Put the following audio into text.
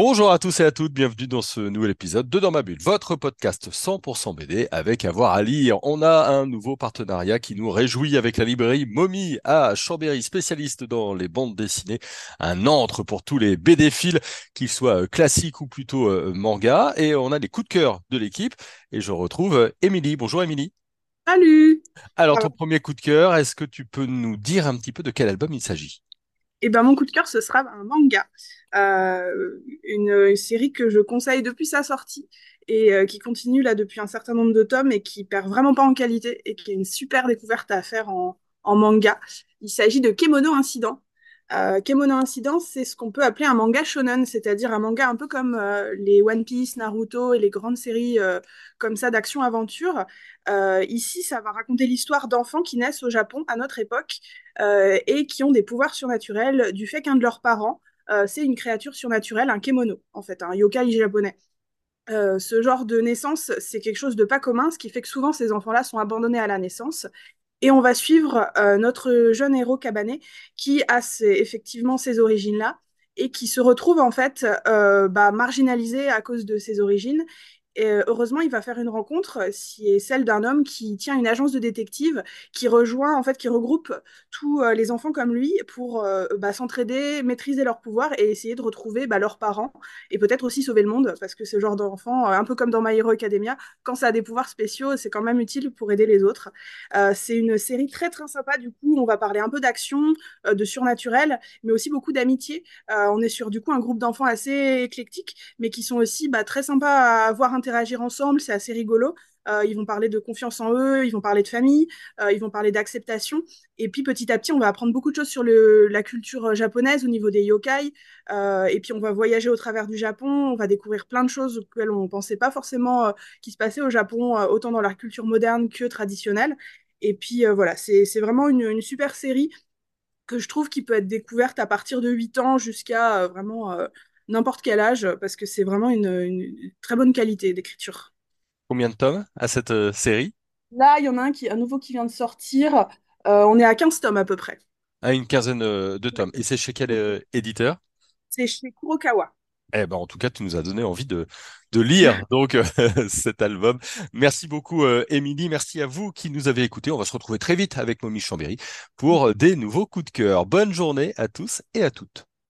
Bonjour à tous et à toutes, bienvenue dans ce nouvel épisode de Dans ma bulle, votre podcast 100% BD avec avoir à lire. On a un nouveau partenariat qui nous réjouit avec la librairie Mommy à Chambéry, spécialiste dans les bandes dessinées, un antre pour tous les BD fils, qu'ils soient classiques ou plutôt euh, manga. Et on a les coups de cœur de l'équipe et je retrouve euh, Émilie. Bonjour Émilie. Salut Alors ton premier coup de cœur, est-ce que tu peux nous dire un petit peu de quel album il s'agit? Eh ben mon coup de cœur, ce sera un manga. Euh, une, série que je conseille depuis sa sortie et euh, qui continue là depuis un certain nombre de tomes et qui perd vraiment pas en qualité et qui est une super découverte à faire en manga. Il s'agit de Kemono Incident. Euh, Kemono Incident, c'est ce qu'on peut appeler un manga shonen, c'est-à-dire un manga un peu comme euh, les One Piece, Naruto et les grandes séries euh, comme ça d'action-aventure. Ici, ça va raconter l'histoire d'enfants qui naissent au Japon à notre époque et qui ont des pouvoirs surnaturels du fait qu'un de leurs parents, c'est une créature surnaturelle, un kemono, en fait, un yokai japonais. Ce genre de naissance, c'est quelque chose de pas commun, ce qui fait que souvent ces enfants-là sont abandonnés à la naissance. Et on va suivre euh, notre jeune héros Cabané qui a effectivement ces origines-là et qui se retrouve en fait euh, bah, marginalisé à cause de ses origines. Et euh, heureusement, il va faire une rencontre, euh, qui est celle d'un homme qui tient une agence de détective, qui rejoint, en fait, qui regroupe tous euh, les enfants comme lui pour euh, bah, s'entraider, maîtriser leurs pouvoirs et essayer de retrouver bah, leurs parents et peut-être aussi sauver le monde, parce que ce genre d'enfant, euh, un peu comme dans My Hero Academia, quand ça a des pouvoirs spéciaux, c'est quand même utile pour aider les autres. Euh, c'est une série très très sympa, du coup, on va parler un peu d'action, euh, de surnaturel, mais aussi beaucoup d'amitié. Euh, on est sur du coup un groupe d'enfants assez éclectique, mais qui sont aussi bah, très sympas à voir interagir ensemble, c'est assez rigolo. Euh, ils vont parler de confiance en eux, ils vont parler de famille, euh, ils vont parler d'acceptation. Et puis petit à petit, on va apprendre beaucoup de choses sur la culture japonaise au niveau des yokai. Euh, et puis on va voyager au travers du Japon, on va découvrir plein de choses auxquelles on ne pensait pas forcément euh, qui se passaient au Japon, euh, autant dans leur culture moderne que traditionnelle. Et puis euh, voilà, c'est vraiment une, une super série que je trouve qui peut être découverte à partir de 8 ans jusqu'à euh, vraiment euh, n'importe quel âge, parce que c'est vraiment une, une très bonne qualité d'écriture. Combien de tomes à cette euh, série? Là, il y en a un, qui, nouveau qui vient de sortir. Euh, on est à 15 tomes à peu près. À une quinzaine euh, de tomes. Et c'est chez quel euh, éditeur? C'est chez Kurokawa. Eh ben, en tout cas, tu nous as donné envie de, de lire donc euh, cet album. Merci beaucoup, euh, Émilie. Merci à vous qui nous avez écoutés. On va se retrouver très vite avec Momie Chambéry pour des nouveaux coups de cœur. Bonne journée à tous et à toutes.